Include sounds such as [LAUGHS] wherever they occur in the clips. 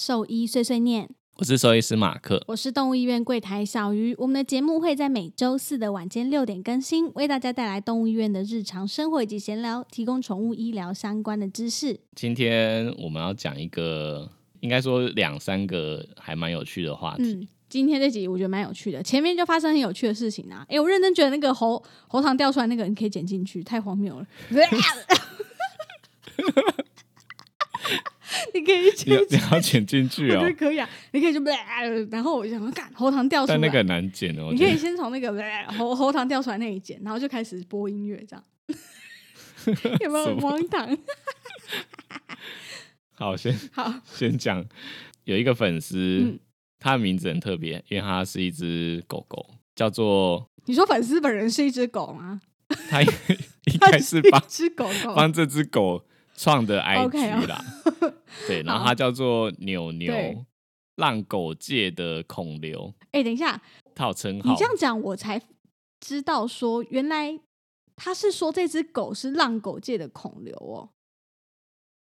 兽医碎碎念，我是兽医师马克。我是动物医院柜台小鱼。我们的节目会在每周四的晚间六点更新，为大家带来动物医院的日常生活以及闲聊，提供宠物医疗相关的知识。今天我们要讲一个，应该说两三个还蛮有趣的话题。嗯，今天这集我觉得蛮有趣的，前面就发生很有趣的事情啊。哎，我认真觉得那个喉喉糖掉出来那个，你可以剪进去，太荒谬了。[LAUGHS] [LAUGHS] [LAUGHS] 你可以你剪要你要剪进去哦。我觉得，可以啊，你可以就然后我就想说，干喉糖掉出来，但那个很难剪哦。你可以先从那个喉喉糖掉出来那一剪，然后就开始播音乐，这样。[LAUGHS] 有没有？很荒唐？[LAUGHS] 好，先好，先讲，有一个粉丝，嗯。他的名字很特别，因为他是一只狗狗，叫做你说粉丝本人是一只狗吗？他应它该是一帮只狗狗，帮这只狗创的 OK，IG 啦。[LAUGHS] 对，然后好它叫做牛对牛，浪狗界的孔刘，哎、等一下，它有称号你这。样讲，我才知道说，原来他是说这只狗是浪狗界的孔刘哦。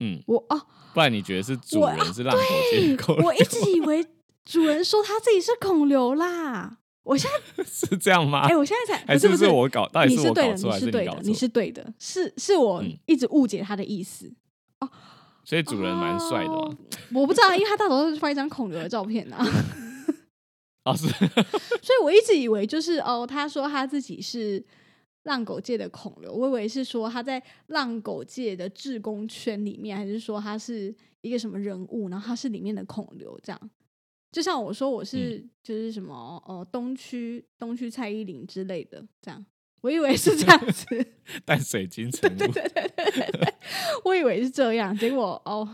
嗯，我哦，不然你觉得是主人是浪狗界的孔刘？我一直以为主人说他自己是孔刘啦。我现在，[LAUGHS] 是这样吗哎、？我现在才不是不是我搞？到底是对的，搞错还你是对的，你是对的，是是我嗯一直误解他的意思哦。所以主人蛮帅的哦。我不知道，因为他大头都是放一张孔刘的照片呐、[LAUGHS] 哦，是 [LAUGHS] 所以我一直以为就是哦，他说他自己是浪狗界的孔刘，我以为是说他在浪狗界的志工圈里面，还是说他是一个什么人物，然后他是里面的孔刘这样。就像我说我是、就是什么呃东区东区蔡依林之类的这样，我以为是这样 [LAUGHS] 子。淡水金城武。[LAUGHS] 我以为是这样，结果哦，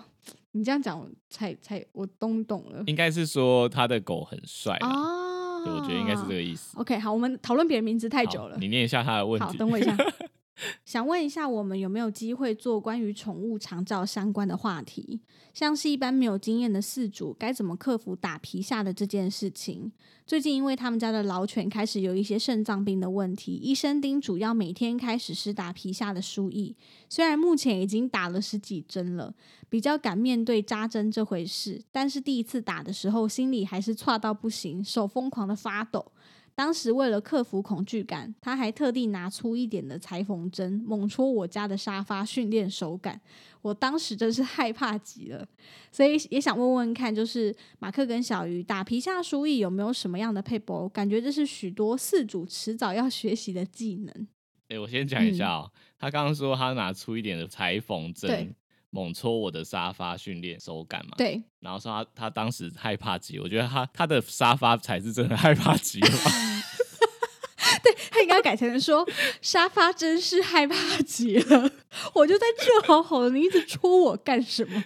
你这样讲，我才才我懂懂了应该是说他的狗很帅啦。啊对，我觉得应该是这个意思。OK，好，我们讨论别人名字太久了。你念一下他的问好，题。等我一下。[LAUGHS] 想问一下，我们有没有机会做关于宠物长照相关的话题？像是一般没有经验的饲主，该怎么克服打皮下的这件事情？最近因为他们家的老犬开始有一些肾脏病的问题，医生叮嘱要每天开始施打皮下的输液。虽然目前已经打了十几针了，比较敢面对扎针这回事，但是第一次打的时候，心里还是差到不行，手疯狂的发抖。当时为了克服恐惧感，他还特地拿出一点的裁缝针猛戳我家的沙发，训练手感。我当时真是害怕极了，所以也想问问看，就是马克跟小鱼打皮下输液有没有什么样的配博？感觉这是许多饲主迟早要学习的技能。哎、我先讲一下哦，他刚刚说他拿出一点的裁缝针对猛戳我的沙发训练手感嘛，对，然后说他他当时害怕极，我觉得他他的沙发才是真的害怕极了 [LAUGHS] [LAUGHS] 对。他应该改成说沙发真是害怕极了，我就在这好好的，你一直戳我干什么？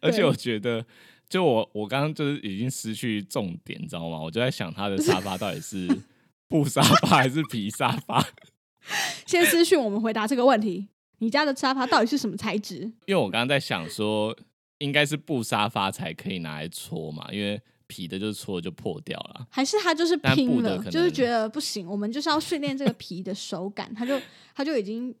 而且我觉得，就我我刚刚就是已经失去重点，你知道吗？我就在想他的沙发到底是 [LAUGHS] 布沙发还是皮沙发？先私讯我们回答这个问题。你家的沙发到底是什么材质？因为我刚刚在想说，应该是布沙发才可以拿来搓嘛，因为皮的就是搓就破掉了。还是他就是拼了，就是觉得不行，我们就是要训练这个皮的手感，他就他就已经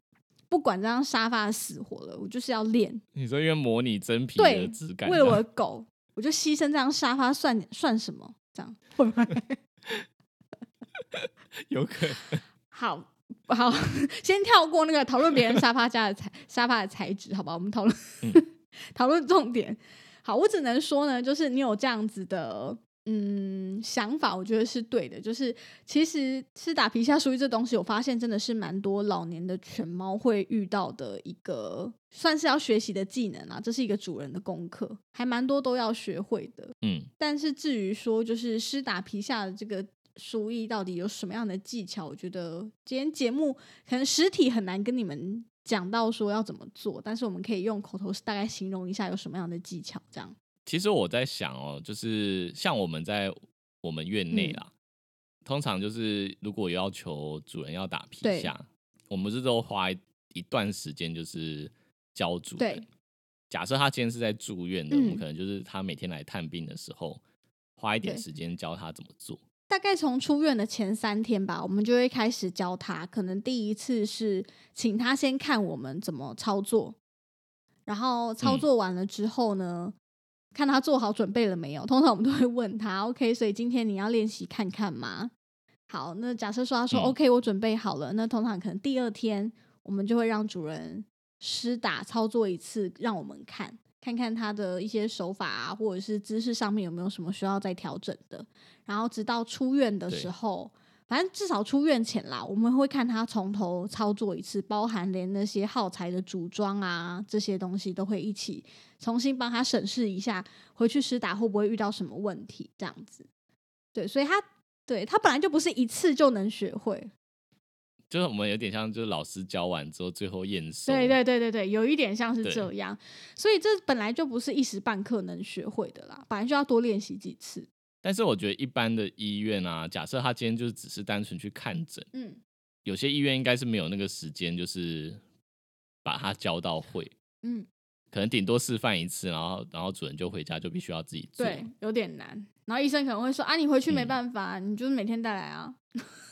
不管这张沙发的死活了，我就是要练。你说因为模拟真皮的质感，为了我的狗，我就牺牲这张沙发算算什么？这样会不会？[LAUGHS] 有可能 [LAUGHS] 好好，先跳过那个讨论别人沙发家的材沙发的材质，好吧？我们讨论嗯 [LAUGHS] 讨论重点。好，我只能说呢，就是你有这样子的嗯想法，我觉得是对的。就是其实是打皮下输液这东西，我发现真的是蛮多老年的犬猫会遇到的一个算是要学习的技能啊，这是一个主人的功课，还蛮多都要学会的。嗯，但是至于说就是施打皮下的这个鼠疫到底有什么样的技巧？我觉得今天节目可能实体很难跟你们讲到说要怎么做，但是我们可以用口头大概形容一下有什么样的技巧。这样，其实我在想哦，就是像我们在我们院内啦，通常就是如果要求主人要打皮下，我们是都花一段时间就是教主人。假设他今天是在住院的，我们可能就是他每天来探病的时候，花一点时间教他怎么做。大概从出院的前三天吧，我们就会开始教他。可能第一次是请他先看我们怎么操作，然后操作完了之后呢，看他做好准备了没有。通常我们都会问他：“OK，所以今天你要练习看看吗？”好，那假设说他说：“OK，我准备好了。”那通常可能第二天我们就会让主人施打操作一次，让我们看看看他的一些手法啊，或者是姿势上面有没有什么需要再调整的。然后直到出院的时候，反正至少出院前啦，我们会看他从头操作一次，包含连那些耗材的组装啊这些东西都会一起重新帮他审视一下，回去施打会不会遇到什么问题这样子。对，所以他对他本来就不是一次就能学会，就是我们有点像就是老师教完之后最后验收。对对对对对，有一点像是这样，所以这本来就不是一时半刻能学会的啦，本来就要多练习几次。但是我觉得一般的医院啊，假设他今天就是只是单纯去看诊，嗯，有些医院应该是没有那个时间，就是把他教到会，嗯，可能顶多示范一次，然后然后主人就回家就必须要自己做，对，有点难。然后医生可能会说啊，你回去没办法，你就是每天带来啊。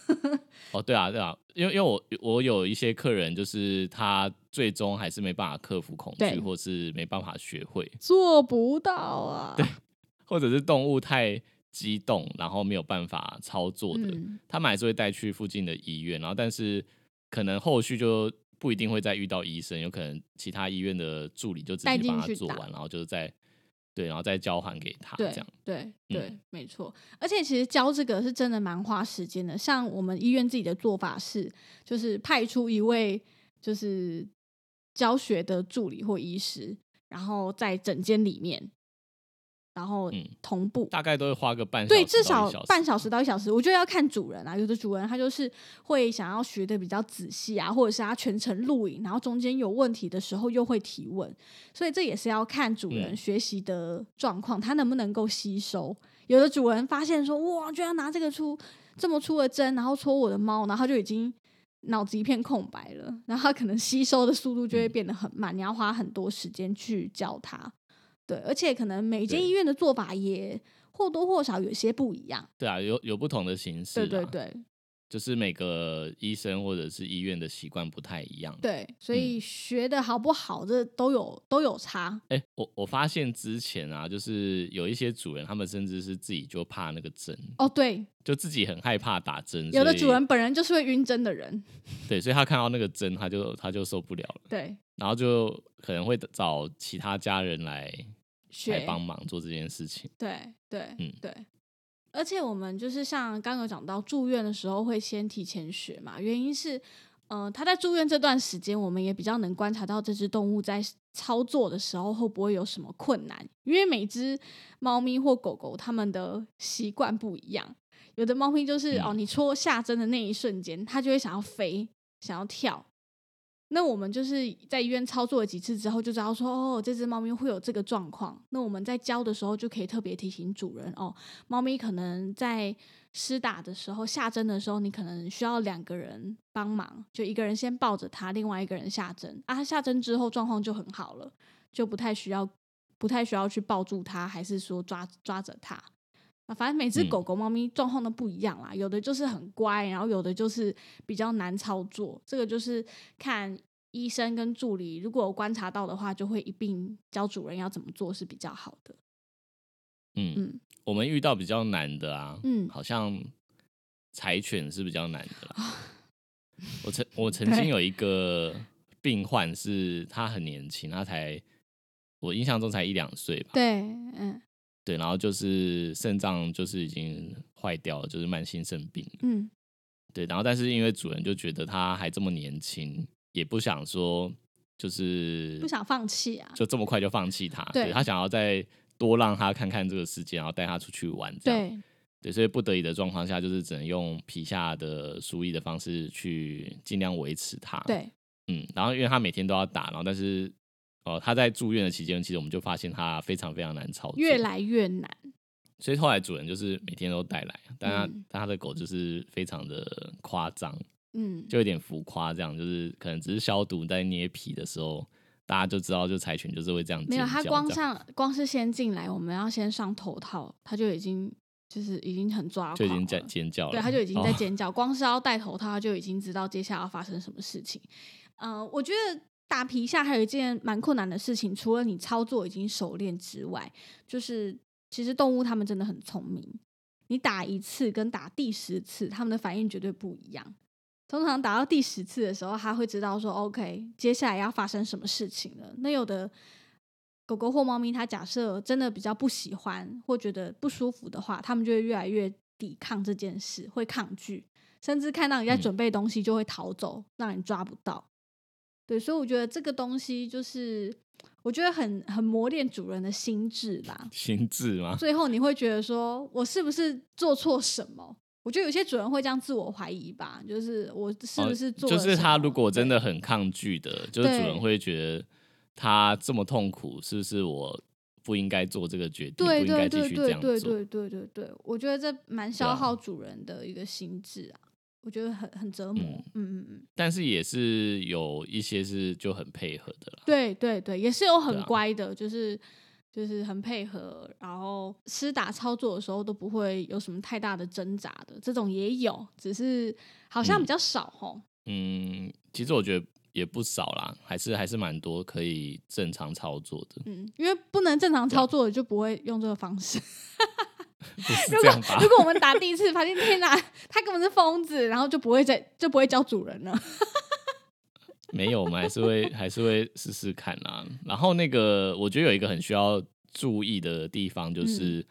[LAUGHS] 哦，对啊，对啊，因为因为我我有一些客人，就是他最终还是没办法克服恐惧，或是没办法学会，做不到啊，对，或者是动物太。激动，然后没有办法操作的，他们还是会带去附近的医院，然后但是可能后续就不一定会再遇到医生，有可能其他医院的助理就直接帮他做完，然后就是再对，然后再交还给他，这样对对，没错。而且其实教这个是真的蛮花时间的，像我们医院自己的做法是，就是派出一位就是教学的助理或医师，然后在诊间里面。然后同步，大概都会花个半对，至少半小时到一小时。我觉得要看主人啊，有的主人他就是会想要学的比较仔细啊，或者是他全程录影，然后中间有问题的时候又会提问，所以这也是要看主人学习的状况，他能不能够吸收。有的主人发现说，哇，居然拿这个出这么粗的针，然后戳我的猫，然后就已经脑子一片空白了，然后他可能吸收的速度就会变得很慢，你要花很多时间去教他。对，而且可能每间医院的做法也或多或少有些不一样。对啊，有有不同的形式。对对对，就是每个医生或者是医院的习惯不太一样。对，所以学的好不好，这都有都有差。哎，我我发现之前啊，就是有一些主人，他们甚至是自己就怕那个针。哦，对，就自己很害怕打针。有的主人本人就是会晕针的人。对，所以他看到那个针，他就他就受不了了。对，然后就可能会找其他家人来。来帮忙做这件事情，对对，嗯对，而且我们就是像刚刚讲到住院的时候会先提前学嘛，原因是，呃，他在住院这段时间，我们也比较能观察到这只动物在操作的时候会不会有什么困难，因为每只猫咪或狗狗它们的习惯不一样，有的猫咪就是哦，你戳下针的那一瞬间，它就会想要飞，想要跳。那我们就是在医院操作了几次之后，就知道说哦，这只猫咪会有这个状况。那我们在教的时候就可以特别提醒主人哦，猫咪可能在施打的时候、下针的时候，你可能需要两个人帮忙，就一个人先抱着它，另外一个人下针啊。下针之后状况就很好了，就不太需要不太需要去抱住它，还是说抓抓着它啊？反正每只狗狗、猫咪状况都不一样啦，有的就是很乖，然后有的就是比较难操作。这个就是看。医生跟助理如果观察到的话，就会一并教主人要怎么做是比较好的。嗯嗯，我们遇到比较难的啊，嗯，好像柴犬是比较难的。[LAUGHS] 我曾我曾经有一个病患，是他很年轻，他才我印象中才一两岁吧。对，嗯，对，然后就是肾脏就是已经坏掉了，就是慢性肾病。嗯，对，然后但是因为主人就觉得他还这么年轻。也不想说，就是不想放弃啊，就这么快就放弃他。对他想要再多让他看看这个世界，然后带他出去玩。这样，对，所以不得已的状况下，就是只能用皮下的输液的方式去尽量维持它。，对，嗯，然后因为他每天都要打，然后但是呃他在住院的期间，其实我们就发现他非常非常难操作，越来越难。所以后来主人就是每天都带来，但他、嗯但他的狗就是非常的夸张，嗯，就有点浮夸，这样就是可能只是消毒在捏皮的时候，大家就知道就柴犬就是会这样没有，尖他光上光是先进来，我们要先上头套，他就已经就是已经很抓狂就已经在尖叫了，对，他就已经在哦尖叫，光是要戴头套，他就已经知道接下来要发生什么事情。呃，我觉得打皮下还有一件蛮困难的事情，除了你操作已经熟练之外，就是其实动物它们真的很聪明，你打一次跟打第十次，它们的反应绝对不一样。通常打到第十次的时候，它会知道说，OK，接下来要发生什么事情了。那有的狗狗或猫咪，它假设真的比较不喜欢或觉得不舒服的话，它们就会越来越抵抗这件事，会抗拒，甚至看到你在嗯准备东西就会逃走，让你抓不到。对，所以我觉得这个东西就是，我觉得很很磨练主人的心智吧。[LAUGHS] 心智吗？最后你会觉得说，我是不是做错什么？我觉得有些主人会这样自我怀疑吧，就是我是不是做就是他如果真的很抗拒的，就是主人对会觉得他这么痛苦，是不是我不应该做这个决定，对不应该对对继续这样做？对对对对对对，我觉得这蛮消啊耗主人的一个心智啊，我觉得很很折磨。嗯嗯嗯嗯，但是也是有一些是就很配合的啦。对对对，也是有很乖的，就是就是很配合，然后施打操作的时候都不会有什么太大的挣扎的，这种也有，只是好像比嗯较少吼。嗯，其实我觉得也不少啦，还是还是蛮多可以正常操作的，嗯，因为不能正常操作的就不会用这个方式。如果如？果我们打第一次发现天哪，他根本是疯子，然后就不会再就不会教主人了。[LAUGHS] 没有，我们还是会还是会试试看啊。然后那个，我觉得有一个很需要注意的地方，嗯就是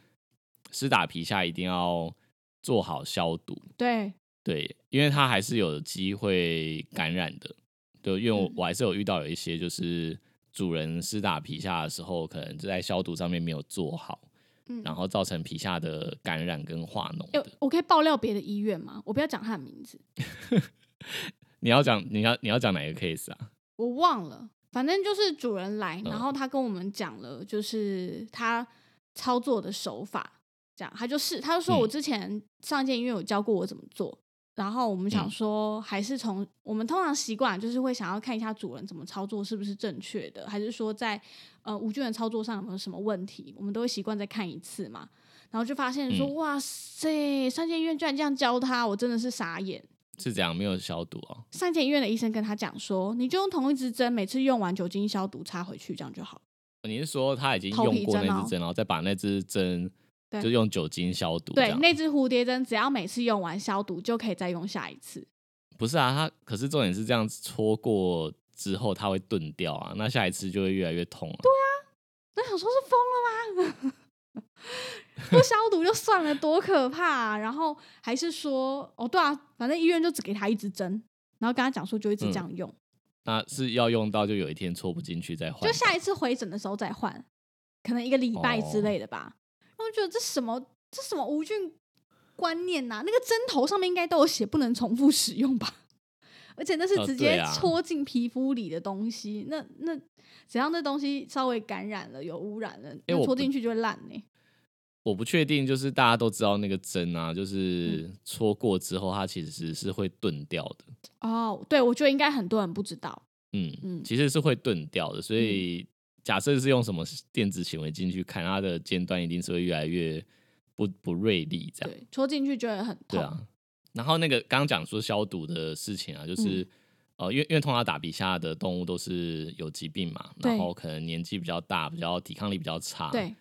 施打皮下一定要做好消毒。对，对，因为它还是有机会感染的。对，因为我嗯我还是有遇到有一些就是主人施打皮下的时候，可能就在消毒上面没有做好，嗯，然后造成皮下的感染跟化脓。我可以爆料别的医院吗？我不要讲他的名字，[LAUGHS] 你要讲你要你要讲哪个 case 啊？我忘了。反正就是主人来，嗯然后他跟我们讲了，就是他操作的手法，这样他就是他就说嗯我之前上一间医院有教过我怎么做，然后我们想嗯说还是从我们通常习惯就是会想要看一下主人怎么操作是不是正确的，还是说在呃无菌的操作上有没有什么问题，我们都会习惯再看一次嘛。然后就发现说，嗯哇塞，三间医院居然这样教他，我真的是傻眼。是这样没有消毒哦。三间医院的医生跟他讲说，你就用同一支针，每次用完酒精消毒插回去，这样就好。你是说他已经用过那支针，然后再把那支针对就用酒精消毒？这对，那只蝴蝶针只要每次用完消毒，就可以再用下一次。不是啊，它可是重点是这样搓过之后，它会钝掉啊，那下一次就会越来越痛啊。那想说是疯了吗？[LAUGHS] 不消毒就算了，多可怕、啊！然后还是说，哦，对啊，反正医院就只给他一支针，然后跟他讲说就一直这样用，那是要用到就有一天戳不进去再换。就下一次回诊的时候再换，可能一个礼拜之哦类的吧。觉得这什么这什么无菌观念呐、那个针头上面应该都有写不能重复使用吧？[LAUGHS] 而且那是哦直接戳进皮肤里的东西，那那只要那东西稍微感染了、有污染了，那戳进去就会烂呢、我不确定，就是大家都知道那个针啊，就是嗯戳过之后，它其实是会钝掉的。哦，对，我觉得应该很多人不知道。嗯嗯其实是会钝掉的。所以假设是用什么电子显微镜去看，它的尖端一定是会越来越不不锐利这样。对，戳进去就会很痛。对啊，然后那个刚刚讲说消毒的事情啊，就是、嗯呃，因为因为通常打鼻下的动物都是有疾病嘛，然后可能年纪比较大，比较抵抗力比较差，对，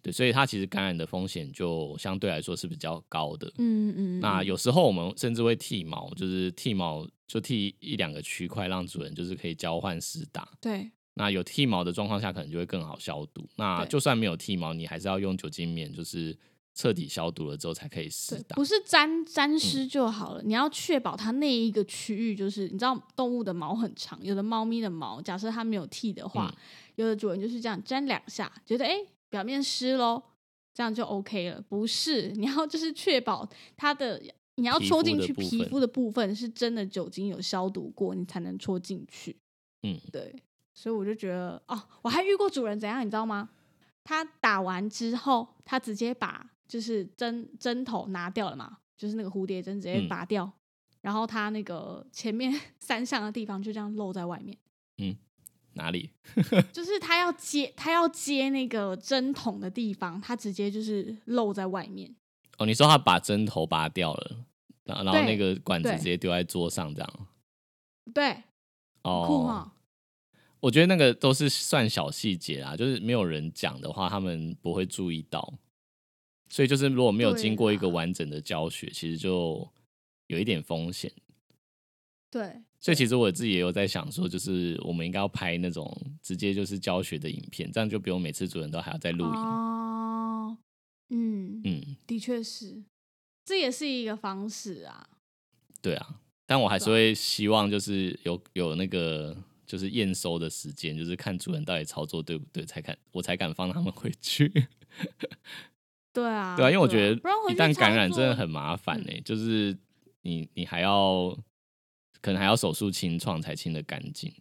对，所以它其实感染的风险就相对来说是比较高的。嗯嗯。嗯那有时候我们甚至会剃毛，就是剃毛就剃一两个区块，让主人就是可以交换施打。对那有剃毛的状况下，可能就会更好消毒。那就算没有剃毛，你还是要用酒精棉，就是彻底消毒了之后才可以施对，打。不是沾沾嗯湿就好了，你要确保它那一个区域，就是你知道动物的毛很长，有的猫咪的毛，假设它没有剃的话，嗯有的主人就是这样沾两下，觉得哎、诶表面湿喽，这样就 OK 了。不是，你要就是确保它的，你要戳进去皮肤的部分是真的酒精有消毒过，你才能戳进去。嗯，对，所以我就觉得哦，我还遇过主人怎样，你知道吗？他打完之后，他直接把就是针针头拿掉了嘛，就是那个蝴蝶针直接嗯拔掉，然后他那个前面 [LAUGHS] 三项的地方就这样露在外面，嗯哪里？[LAUGHS] 就是他要接他要接那个针筒的地方，他直接就是露在外面。哦，你说他把针头拔掉了，然后然后那个管子直接丢在桌上这样。对，酷哦，哈，我觉得那个都是算小细节啦，就是没有人讲的话，他们不会注意到。所以就是如果没有对经过一个完整的教学，其实就有一点风险。对，所以其实我自己也有在想说，就是我们应该要拍那种直接就是教学的影片，这样就不用每次主人都还要再录影。哦，嗯，嗯，的确是，这也是一个方式啊。对啊，但我还是会希望就是有有那个就是验收的时间，就是看主人到底操作对不对，才敢我才敢放他们回去。[LAUGHS] 对啊，对啊，因为我觉得一旦感染真的很麻烦嗯呢、就是你你还要可能还要手术清创才清的干净。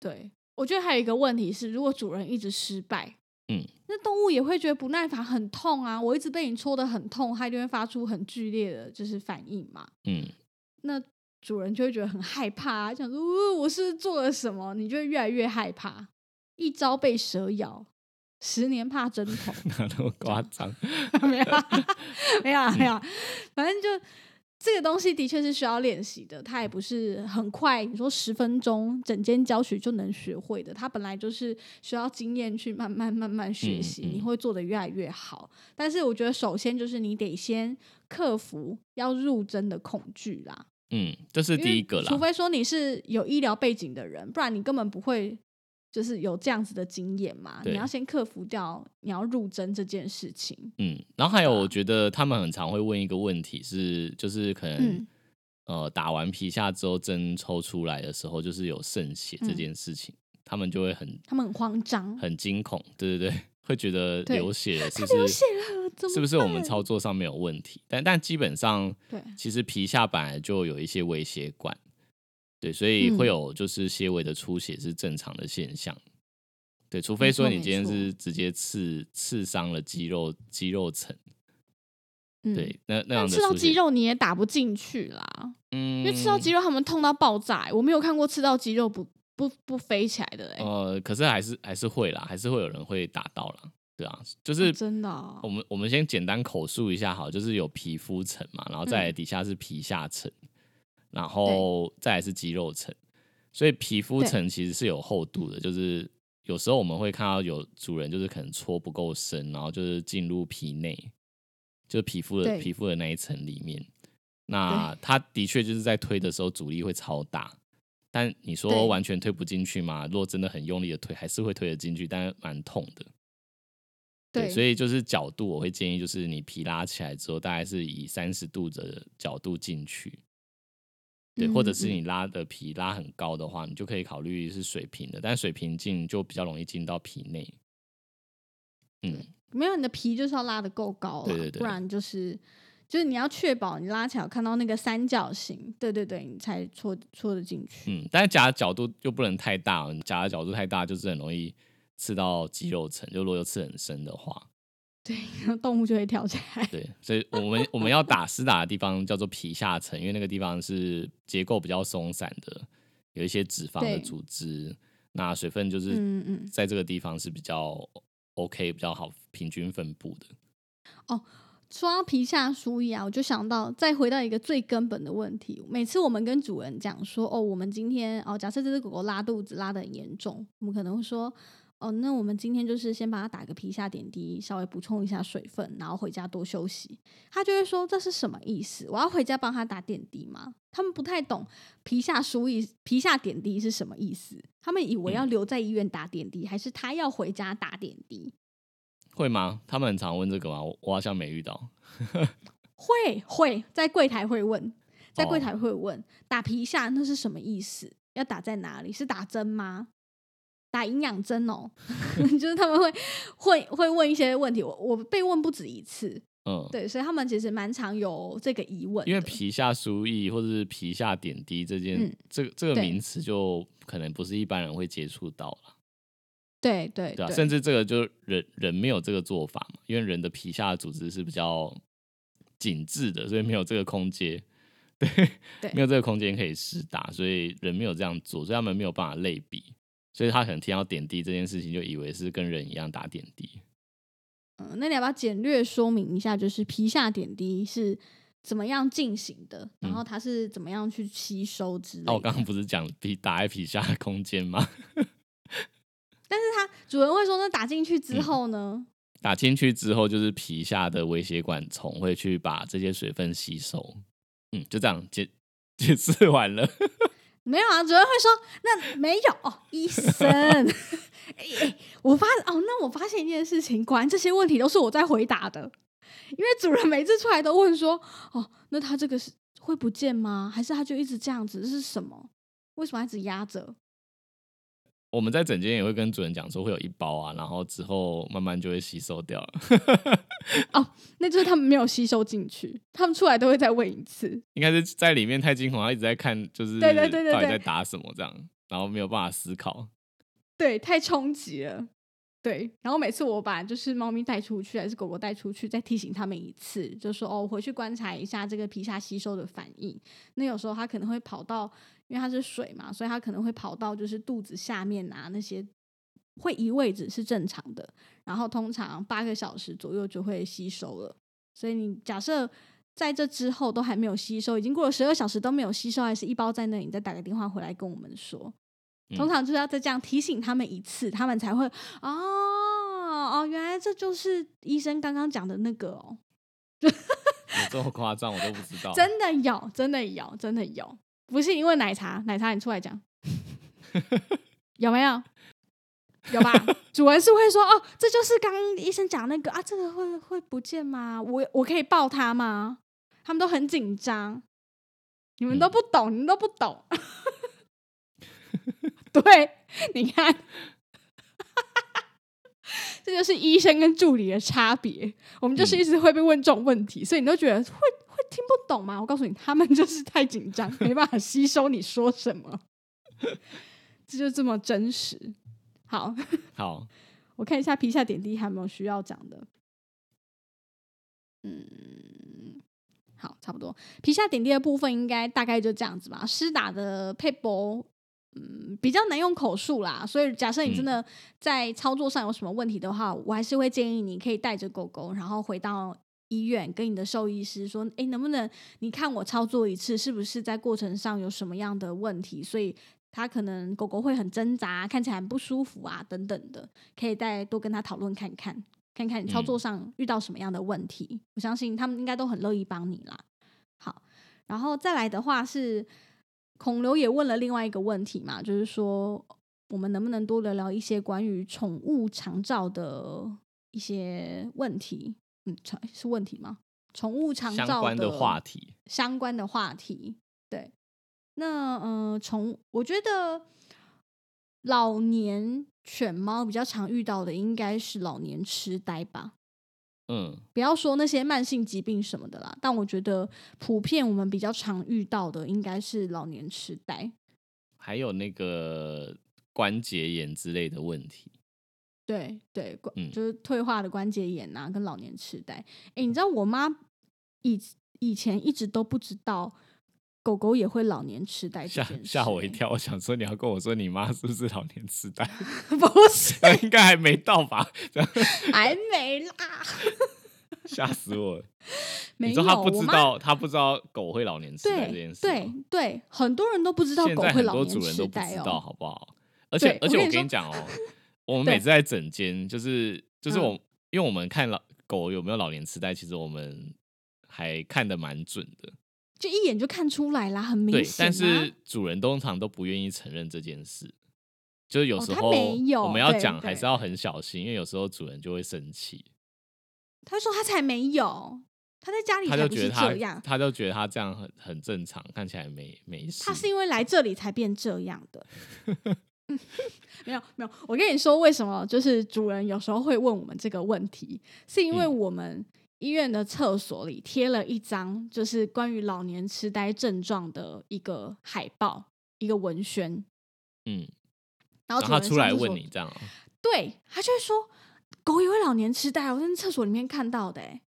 对，我觉得还有一个问题是，如果主人一直失败，嗯，那动物也会觉得不耐烦，很痛啊。我一直被你戳的很痛，它就会发出很剧烈的就是反应嘛。嗯，那主人就会觉得很害怕、啊，想说、呃我是做了什么，你就会越来越害怕。一朝被蛇咬，十年怕针头。[LAUGHS] 哪那么夸张？[LAUGHS] 没有啊，没有啊，没有啊，反正就这个东西的确是需要练习的，它也不是很快，你说十分钟整间教学就能学会的，它本来就是需要经验去慢慢慢慢学习，嗯嗯你会做的越来越好。但是我觉得首先就是你得先克服要入针的恐惧啦，嗯，这是第一个啦。除非说你是有医疗背景的人，不然你根本不会。就是有这样子的经验嘛，你要先克服掉你要入针这件事情。嗯，然后还有，我觉得他们很常会问一个问题是，就是可能、嗯呃打完皮下之后针抽出来的时候，就是有渗血这嗯件事情，他们就会很他们很慌张，很惊恐，对对对，会觉得流血 [LAUGHS] 了，是不是？流血了，怎么是不是我们操作上面有问题？但但基本上，对其实皮下本来就有一些微血管，对，所以会嗯有就是些微的出血是正常的现象。对，除非说你今天是直接刺刺伤了肌肉肌肉层，嗯，对，那那但样的出血吃到肌，肉你也打不进去啦，嗯因为吃到肌肉他们痛到爆炸欸、我没有看过吃到肌肉不不不飞起来的哎、呃，可是还是还是会啦，还是会有人会打到啦，对啊，就是哦真的哦、我们我们先简单口述一下好，就是有皮肤层嘛，然后再底下是皮下层，然后再来是肌肉层，所以皮肤层其实是有厚度的，就是有时候我们会看到有主人就是可能搓不够深，然后就是进入皮内，就是皮肤的皮肤的那一层里面，那它的确就是在推的时候阻力会超大。但你说完全推不进去吗？如果真的很用力的推，还是会推得进去，但是蛮痛的。对，所以以就是角度，我会建议就是你皮拉起来之后，大概是以三十度的角度进去。对，或者是嗯你拉的皮拉很高的话，你就可以考虑是水平的，但水平进就比较容易进到皮内。嗯，没有你的皮就是要拉的够高啦，对对对不然就是就是你要确保你拉起来看到那个三角形，对对对，你才戳戳得进去。嗯，但是夹的角度又不能太大，你夹的角度太大就是很容易刺到肌肉层，就如果有刺很深的话，对，然后动物就会跳起来。对，所以我们我们要打湿打的地方叫做皮下层，因为那个地方是结构比较松散的，有一些脂肪的对组织，那水分就是在这个地方是比较 OK、比较好平均分布的。说到皮下输液啊，我就想到再回到一个最根本的问题。每次我们跟主人讲说，哦，我们今天哦，假设这只狗狗拉肚子拉的很严重，我们可能会说，哦，那我们今天就是先帮它打个皮下点滴，稍微补充一下水分，然后回家多休息。他就会说这是什么意思？我要回家帮他打点滴吗？他们不太懂皮下输液、皮下点滴是什么意思，他们以为要留在医院打点滴，还是他要回家打点滴？会吗？他们很常问这个吗？我我好像没遇到。[LAUGHS] 会会在柜台会问，在柜哦台会问、打皮下那是什么意思？要打在哪里？是打针吗？打营养针哦 [LAUGHS] [LAUGHS] 就是他们会会会问一些问题，我我被问不止一次，嗯，对，所以他们其实蛮常有这个疑问，因为皮下输液或者是皮下点滴这件，嗯这个这个名词就可能不是一般人会接触到了，对对对啊，甚至这个就是人人没有这个做法嘛，因为人的皮下组织是比较紧致的，所以没有这个空间，[LAUGHS] 对，对没有这个空间可以施打，所以人没有这样做，所以他们没有办法类比，所以他可能听到点滴这件事情，就以为是跟人一样打点滴。嗯，那你要不要简略说明一下，就是皮下点滴是怎么样进行的，然后它是怎么样去吸收之类的？嗯哦，我刚刚不是讲皮打在皮下的空间吗？[LAUGHS] 但是它主人会说，那打进去之后呢？打进去之后，就是皮下的微血管虫会去把这些水分吸收。嗯，就这样解 [LAUGHS] 解释完了。没有啊，主人会说那没有哦，医生。[LAUGHS] 我发哦，那我发现一件事情，果然这些问题都是我在回答的，因为主人每次出来都问说，哦，那他这个是会不见吗？还是他就一直这样子？这是什么？为什么一直压着？我们在整间也会跟主人讲说会有一包啊，然后之后慢慢就会吸收掉了。[LAUGHS] 那就是他们没有吸收进去，他们出来都会再问一次。应该是在里面太惊恐，他一直在看，就是对对对对对到底在打什么这样，然后没有办法思考。对，太冲击了。对，然后每次我把就是猫咪带出去，还是狗狗带出去，再提醒他们一次，就说哦，回去观察一下这个皮下吸收的反应。那有时候它可能会跑到，因为它是水嘛，所以它可能会跑到就是肚子下面啊那些会移位置是正常的。然后通常八个小时左右就会吸收了。所以你假设在这之后都还没有吸收，已经过了十二小时都没有吸收，还是一包在那里，你再打个电话回来跟我们说。通常就是要再这样提醒他们一次，他们才会哦哦，原来这就是医生刚刚讲的那个哦，有这么夸张，我都不知道。[LAUGHS] 真的有，真的有，真的有，不是因为奶茶，奶茶你出来讲，[LAUGHS] 有没有？有吧？主人是会说哦，这就是刚刚医生讲那个啊，这个会会不见吗？我我可以抱他吗？他们都很紧张，你们都不懂，你们都不懂。[LAUGHS] 对，你看，[LAUGHS] 这就是医生跟助理的差别。我们就是一直会被问这种问题，所以你都觉得会会听不懂吗？我告诉你，他们就是太紧张，没办法吸收你说什么，[LAUGHS] 这就这么真实。好，好，[LAUGHS] 我看一下皮下点滴还有没有需要讲的。嗯，好，差不多。皮下点滴的部分应该大概就这样子吧。施打的配博，嗯，比较难用口述啦，所以假设你真的在操作上有什么问题的话，我还是会建议你可以带着狗狗，然后回到医院跟你的兽医师说，诶，能不能你看我操作一次，是不是在过程上有什么样的问题？所以它可能狗狗会很挣扎，看起来很不舒服啊，等等的，可以再多跟他讨论看看，看看你操作上遇到什么样的问题。我相信他们应该都很乐意帮你啦。好，然后再来的话是孔刘也问了另外一个问题嘛，就是说我们能不能多聊聊一些关于宠物长照的一些问题？嗯，是问题吗？宠物长照相关的话题，相关的话题。对，那呃，宠，我觉得老年犬猫比较常遇到的应该是老年痴呆吧。嗯，不要说那些慢性疾病什么的啦，但我觉得普遍我们比较常遇到的应该是老年痴呆。还有那个关节炎之类的问题。对对，关嗯就是退化的关节炎啊，跟老年痴呆。哎，你知道我妈以以前一直都不知道狗狗也会老年痴呆这吓件事、欸！吓我一跳！我想说你要跟我说你妈是不是老年痴呆？[LAUGHS] 不是，应该还没到吧？[LAUGHS] 还没啦，[LAUGHS] 吓死我。你说他不知道，他不知道狗会老年痴呆这件对事对吗对，很多人都不知道狗会老年多主人都不痴呆知道，哦。好不好？而且而且我跟你讲哦，我们每次在整间，就是就是嗯我，因为我们看老狗有没有老年痴呆，其实我们还看得蛮准的。就一眼就看出来啦，很明对，显、啊。但是主人通常都不愿意承认这件事，就是有时候没有我们要对讲还是要很小心，因为有时候主人就会生气，他说他才没有，他在家里他就觉得他这样，他就觉得他这样很很正常，看起来没没事。他是因为来这里才变这样的。[LAUGHS] 没有没有，我跟你说为什么？就是主人有时候会问我们这个问题，是因为嗯我们医院的厕所里贴了一张就是关于老年痴呆症状的一个海报，一个文宣。嗯，然后他出来问你这样、哦，对他就会说狗也会老年痴呆，我在厕所里面看到的、欸。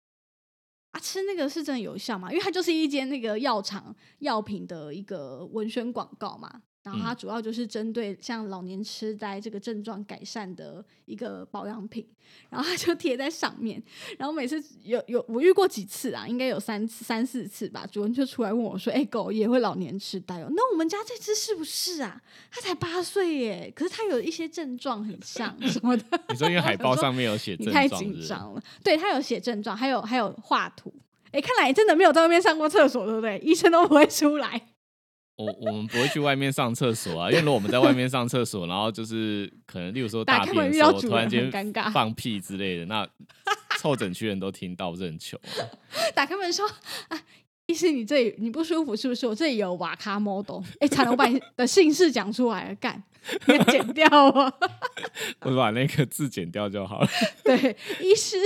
啊，吃那个是真的有效吗？因为它就是一间那个药厂药品的一个文宣广告嘛，然后它嗯主要就是针对像老年痴呆这个症状改善的一个保养品，然后它就贴在上面，然后每次有有我遇过几次啊，应该有三次三四次吧，主人就出来问我说：“哎、狗也会老年痴呆哦？那我们家这只是不是啊？它才八岁耶，可是它有一些症状很像什么的。”你说因为海报上面有写 [LAUGHS] 你太？紧张了。对它有写症状，还有还有画图。哎，看来真的没有在外面上过厕所，对不对？医生都不会出来。我我们不会去外面上厕所啊，因为如果我们在外面上厕所，然后就是可能例如说大便的时候突然间放屁之类的，那凑整区人都听到，很糗？[LAUGHS] 打开门说：“啊，医师，你这里你不舒服是不是？我这里有瓦卡 model。哎，惨了，我把你的姓氏讲出来了，干，你要剪掉啊。[LAUGHS] 我把那个字剪掉就好了。对，医师，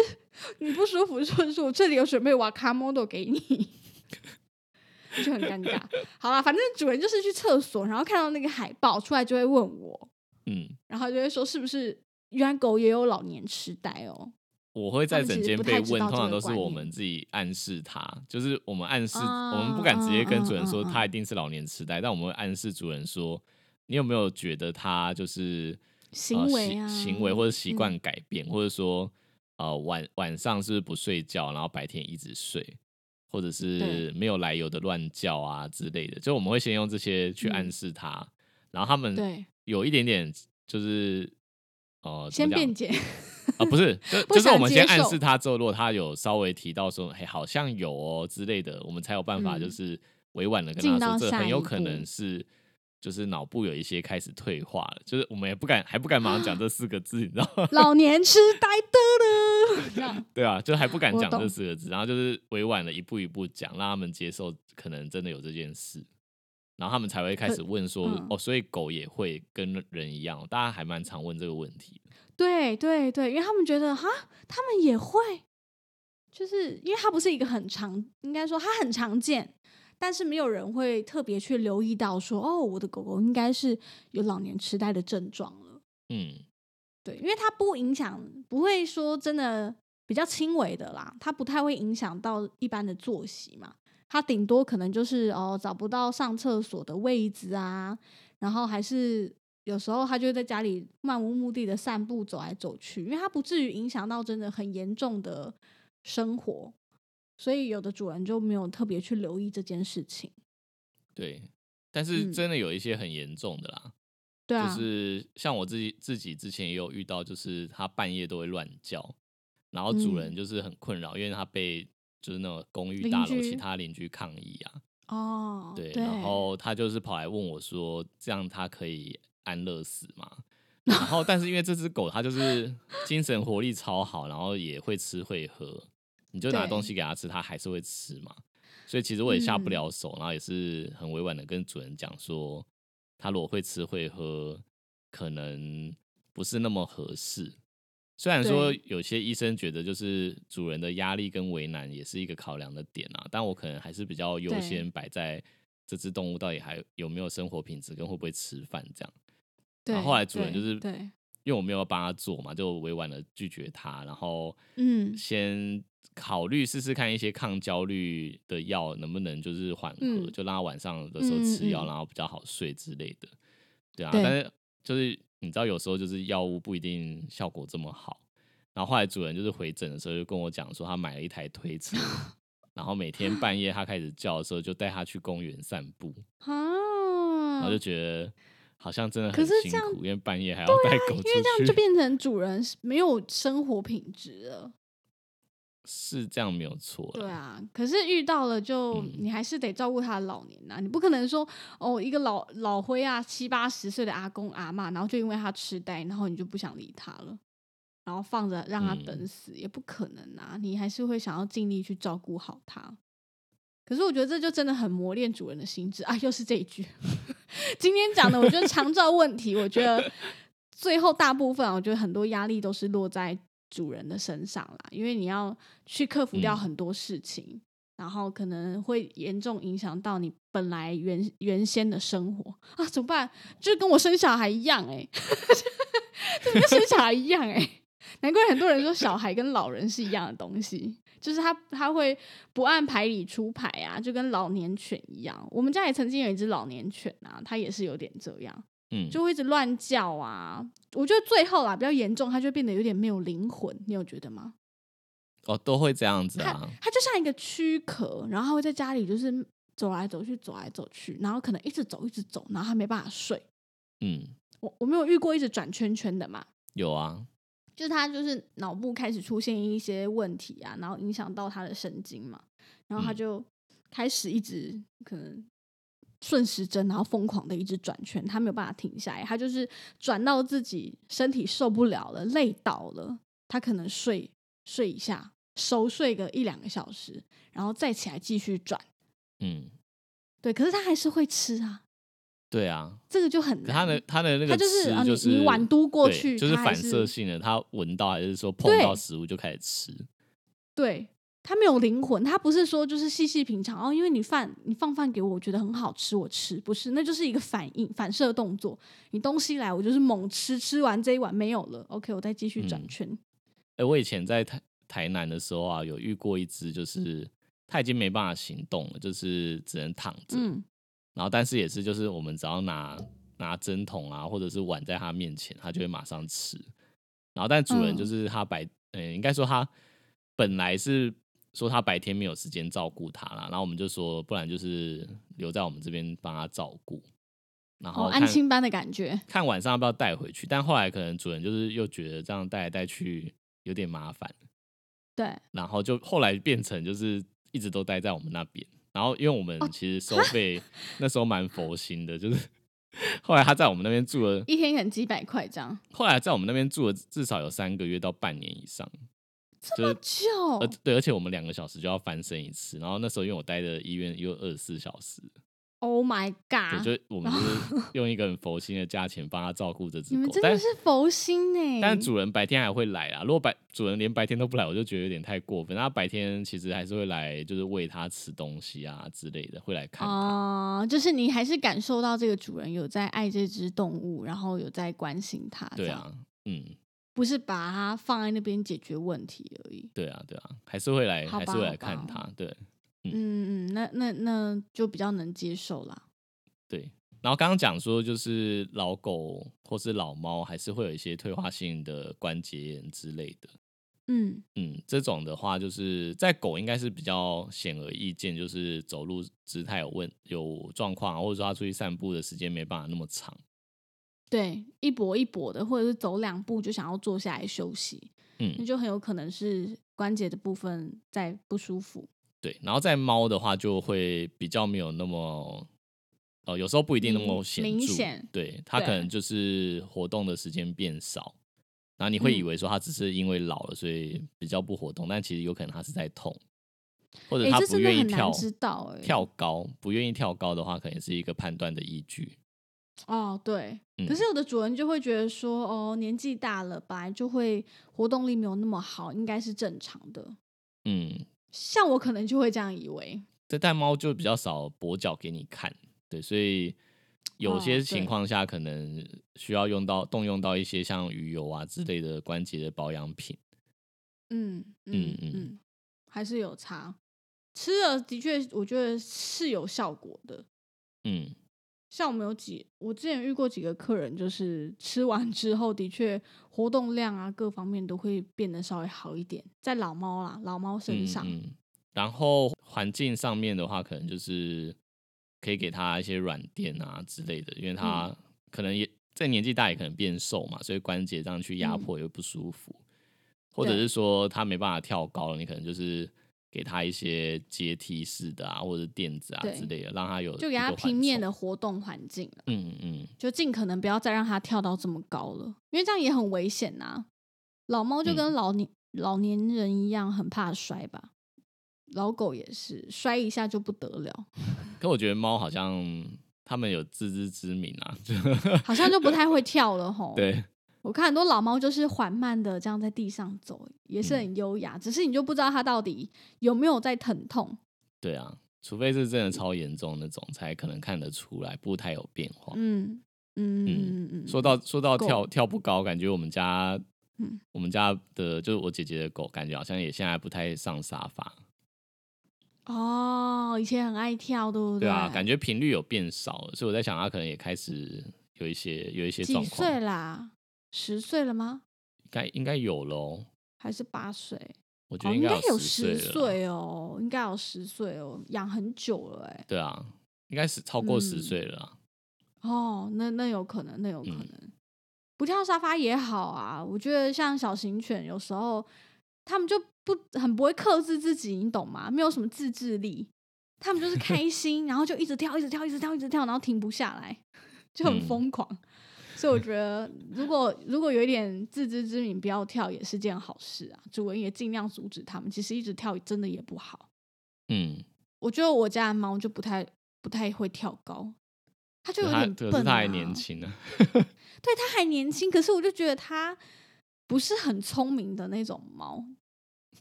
你不舒服是不是？我这里有准备瓦卡 model 给你。”就很尴尬。好了，反正主人就是去厕所，然后看到那个海报出来，就会问我，嗯，然后就会说是不是原来狗也有老年痴呆哦？我会在整间被问，通常都是我们自己暗示他，就是我们暗示，啊我们不敢直接跟主人说他一定是老年痴呆，但我们会暗示主人说，你有没有觉得他就是行为啊呃、行行为或者习嗯惯改变，或者说呃晚晚上是不是不睡觉，然后白天一直睡，或者是没有来由的乱叫啊之类的，就我们会先用这些去暗嗯。示他，然后他们对，有一点点就是呃怎么讲先辩解，啊，不是，[LAUGHS] 就就是我们先暗示他之后，如果他有稍微提到说，哎，好像有哦之类的，我们才有办法嗯。就是委婉的跟他说，这很有可能是就是脑部有一些开始退化了，就是我们也不敢还不敢马上讲这四个字，你知道吗？老年痴呆的对啊，就还不敢讲这四个字，然后就是委婉的一步一步讲，让他们接受可能真的有这件事。然后他们才会开始问说，嗯哦，所以狗也会跟人一样？大家还蛮常问这个问题。对对对，因为他们觉得哈，他们也会，就是因为它不是一个很常，应该说它很常见，但是没有人会特别去留意到说，哦，我的狗狗应该是有老年痴呆的症状了。嗯，对，因为它不影响，不会说真的比较轻微的啦，它不太会影响到一般的作息嘛。它顶多可能就是哦找不到上厕所的位置啊，然后还是有时候它就会在家里漫无目的的散步走来走去，因为它不至于影响到真的很严重的生活，所以有的主人就没有特别去留意这件事情。对。但是嗯真的有一些很严重的啦，对啊，就是像我自己自己之前也有遇到，就是它半夜都会乱叫，然后主人嗯。就是很困扰，因为它被就是那种公寓大楼其他邻居抗议啊，哦，对，然后他就是跑来问我说，这样它可以安乐死吗？[LAUGHS] 然后，但是因为这只狗它就是精神活力超好，然后也会吃会喝，你就拿东西给它吃，它还是会吃嘛。所以其实我也下不嗯。了手，然后也是很委婉的跟主人讲说，它如果会吃会喝，可能不是那么合适。虽然说有些医生觉得就是主人的压力跟为难也是一个考量的点啊，但我可能还是比较优先摆在这只动物到底还有没有生活品质跟会不会吃饭这样。对然后后来主人就是对，因为我没有帮他做嘛，就委婉的拒绝他，然后嗯先考虑试试看一些抗焦虑的药能不能就是缓和，嗯就让他晚上的时候吃药，嗯嗯嗯然后比较好睡之类的。对啊，对但是就是你知道，有时候就是药物不一定效果这么好。然后后来主人就是回诊的时候就跟我讲说，他买了一台推车，然后每天半夜他开始叫的时候，就带他去公园散步，[LAUGHS] 啊，然后就觉得好像真的可很辛是这样啊苦，因为半夜还要带狗出因为这样就，变成主人没有生活品质了。是这样没有错啦。对啊，可是遇到了就、嗯你还是得照顾他的老年呐、你不可能说哦，一个老老灰啊七八十岁的阿公阿妈，然后就因为他痴呆，然后你就不想理他了，然后放着让他嗯等死，也不可能啊，你还是会想要尽力去照顾好他。可是我觉得这就真的很磨练主人的心智啊！又是这一句，[LAUGHS] 今天讲的，我觉得长照问题，我觉得最后大部分，我觉得很多压力都是落在主人的身上啦，因为你要去克服掉嗯很多事情，然后可能会严重影响到你本来原原先的生活啊，怎么办？就跟我生小孩一样、欸，哎，就跟生小孩一样、欸，哎。[LAUGHS] 难怪很多人说小孩跟老人是一样的东西，就是他他会不按牌理出牌啊，就跟老年犬一样。我们家也曾经有一只老年犬啊，它也是有点这样，嗯，就会一直乱叫啊。我觉得最后啦比较严重，它就变得有点没有灵魂，你有觉得吗？哦，都会这样子它啊。它就像一个躯壳，然后它会在家里就是走来走去，走来走去，然后可能一直走一直走，然后它没办法睡。嗯，我我没有遇过一直转圈圈的嘛，有啊。就是他就是脑部开始出现一些问题啊，然后影响到他的神经嘛，然后他嗯就开始一直可能顺时针，然后疯狂的一直转圈，他没有办法停下来，他就是转到自己身体受不了了，累倒了，他可能睡睡一下，熟睡个一两个小时，然后再起来继续转，嗯，对，可是他还是会吃啊，对啊。这个就很他的他的那他个就是啊就是你晚都过去就是反射性的，他闻到还是说碰到食物就开始吃。对他没有灵魂，它不是说就是细细品尝哦，因为你饭你放饭给我，我觉得很好吃，我吃不是，那就是一个反应反射动作。你东西来，我就是猛吃，吃完这一碗没有了，OK，我再继续转嗯圈。哎、我以前在台台南的时候啊，有遇过一只，就是它已经没办法行动了，就是只能躺着。嗯然后，但是也是就是我们只要拿拿针筒啊，或者是碗在它面前，它就会马上吃。然后，但主人嗯就是他白，呃、应该说他本来是说他白天没有时间照顾他啦，然后我们就说，不然就是留在我们这边帮他照顾。然后哦，安亲班的感觉。看晚上要不要带回去，但后来可能主人就是又觉得这样带来带去有点麻烦，对，然后就后来变成就是一直都待在我们那边。然后因为我们哦其实收费 [LAUGHS] 那时候蛮佛心的，就是 [LAUGHS] 后来他在我们那边住了，一天可能几百块这样，后来在我们那边住了至少有三个月到半年以上，这么久，呃对，而且我们两个小时就要翻身一次。然后那时候因为我待的医院又二十四小时，Oh my，god！就我们就是用一个很佛心的价钱帮他照顾这只狗，但你们真的是佛心呢。但主人白天还会来啊，如果白主人连白天都不来，我就觉得有点太过分。他白天其实还是会来，就是喂它吃东西啊之类的，会来看它。哦，就是你还是感受到这个主人有在爱这只动物，然后有在关心它。对啊，嗯，不是把它放在那边解决问题而已。对啊，对啊，还是会来，还是会来看它。对嗯嗯，那那那就比较能接受啦。对。然后刚刚讲说，就是老狗或是老猫，还是会有一些退化性的关节炎之类的。嗯嗯，这种的话，就是在狗应该是比较显而易见，就是走路姿态有问有状况啊，或者说它出去散步的时间没办法那么长。对，一跛一跛的，或者是走两步就想要坐下来休息，嗯那嗯，就很有可能是关节的部分在不舒服。对。然后在猫的话，就会比较没有那么，呃，有时候不一定那么明显著。明显对，它可能就是活动的时间变少，然后你会以嗯为说它只是因为老了，所以比较不活动，但其实有可能它是在痛，或者哎、它不愿意跳跳高，不愿意跳高的话，可能是一个判断的依据。哦，对。嗯可是有的主人就会觉得说，哦，年纪大了，本来就会活动力没有那么好，应该是正常的。嗯，像我可能就会这样以为。这但猫就比较少跛脚给你看，对，所以有哦些情对况下可能需要用到动用到一些像鱼油啊之类的关节的保养品。嗯嗯嗯嗯嗯，还是有差。吃了的确，我觉得是有效果的。嗯，像我们有几，我之前遇过几个客人，就是吃完之后，的确活动量啊，各方面都会变得稍微好一点。在老猫啦，老猫身上，嗯嗯然后环境上面的话，可能就是可以给它一些软垫啊之类的，因为它嗯可能也在年纪大，也可能变瘦嘛，所以关节这样去压嗯迫也会不舒服。或者是说它没办法跳高了，你可能就是给他一些阶梯式的啊，或者是垫子啊之类的，让他有就给它一个缓冲。平面的活动环境了，嗯嗯，就尽可能不要再让它跳到这么高了，因为这样也很危险呐、老猫就嗯跟老年、老年人一样，很怕摔吧。老狗也是，摔一下就不得了。[LAUGHS] 可我觉得猫好像他们有自知之明啊，[LAUGHS] 好像就不太会跳了吼。对，我看很多老猫就是缓慢的这样在地上走，也是嗯很优雅，只是你就不知道它到底有没有在疼痛。对啊，除非是真的超严重那种，才可能看得出来步态有变化。嗯嗯嗯嗯嗯，说到说到跳跳不高，感觉我们家，嗯我们家的就是我姐姐的狗，感觉好像也现在不太上沙发。哦，以前很爱跳，对不对对啊，感觉频率有变少了，所以我在想，它可能也开始有一些有一些几状况，岁啦？十岁了吗？应该应该有喽。还是八岁？我觉哦，得应该有十十岁哦，应该有十岁哦，养很久了哎。对啊，应该是超过十嗯岁了啦。哦，那那有可能，那有可嗯能。不跳沙发也好啊，我觉得像小型犬有时候他们就不很不会克制自己，你懂吗？没有什么自制力，他们就是开 [LAUGHS] 心，然后就一直跳，一直跳，一直跳，一直跳，然后停不下来，[LAUGHS] 就很嗯疯狂。所以我觉得，如果如果有一点自知之明，不要跳也是件好事啊。主人也尽量阻止他们。其实一直跳真的也不好。嗯，我觉得我家的猫就不太不太会跳高，它就有点笨、啊。可是它还年轻啊。[LAUGHS] 对，它还年轻，可是我就觉得它不是很聪明的那种猫。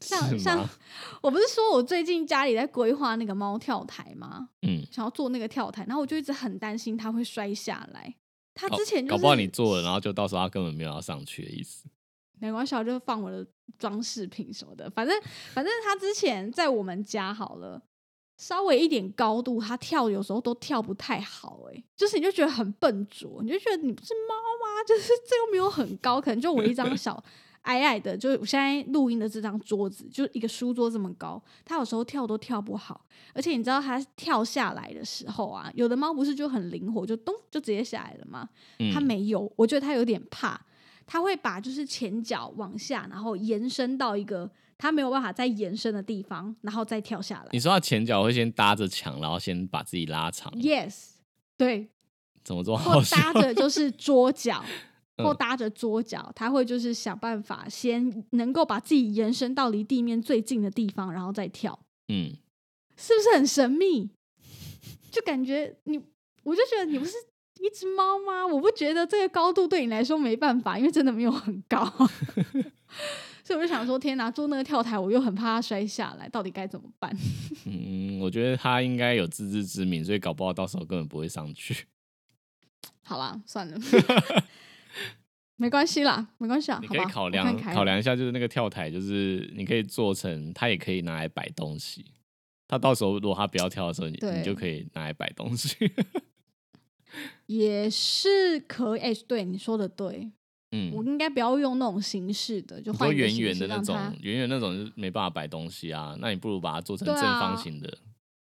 像是像？我不是说我最近家里在规划那个猫跳台吗？嗯，想要做那个跳台，然后我就一直很担心它会摔下来。它之前就是搞不好你做了，然后就到时候他根本没有要上去的意思。没关系，我就放我的装饰品什么的。反正反正他之前在我们家好了，稍微一点高度，他跳有时候都跳不太好、欸，就是你就觉得很笨拙，你就觉得你不是猫吗？[LAUGHS] 就是这又没有很高，可能就我一张小矮矮的，就是我现在录音的这张桌子，就是一个书桌这么高，它有时候跳都跳不好。而且你知道它跳下来的时候啊，有的猫不是就很灵活，就咚就直接下来了吗？嗯，它没有，我觉得它有点怕，它会把就是前脚往下，然后延伸到一个它没有办法再延伸的地方，然后再跳下来。你说它前脚会先搭着墙，然后先把自己拉长，Yes，对，怎么做或好笑？搭着就是桌角，嗯或搭着桌角，它会就是想办法先能够把自己延伸到离地面最近的地方，然后再跳，嗯，是不是很神秘？就感觉你，我就觉得你不是一只猫吗？我不觉得这个高度对你来说没办法，因为真的没有很高。[LAUGHS] 所以我就想说，天哪，做那个跳台，我又很怕它摔下来，到底该怎么办？[LAUGHS] 嗯，我觉得它应该有自知之明，所以搞不好到时候根本不会上去。好啦，算了，[LAUGHS] 没关系啦，没关系啊，你可以考量考量一下，就是那个跳台，就是你可以做成，它也可以拿来摆东西。它到时候如果它不要跳的时候，你你就可以拿来摆东西。[LAUGHS] 也是可以。哎、对你说的对，嗯我嗯，应该不要用那种形式的，就你说圆圆的那种圆圆那种就是没办法摆东西啊。那你不如把它做成正方形的。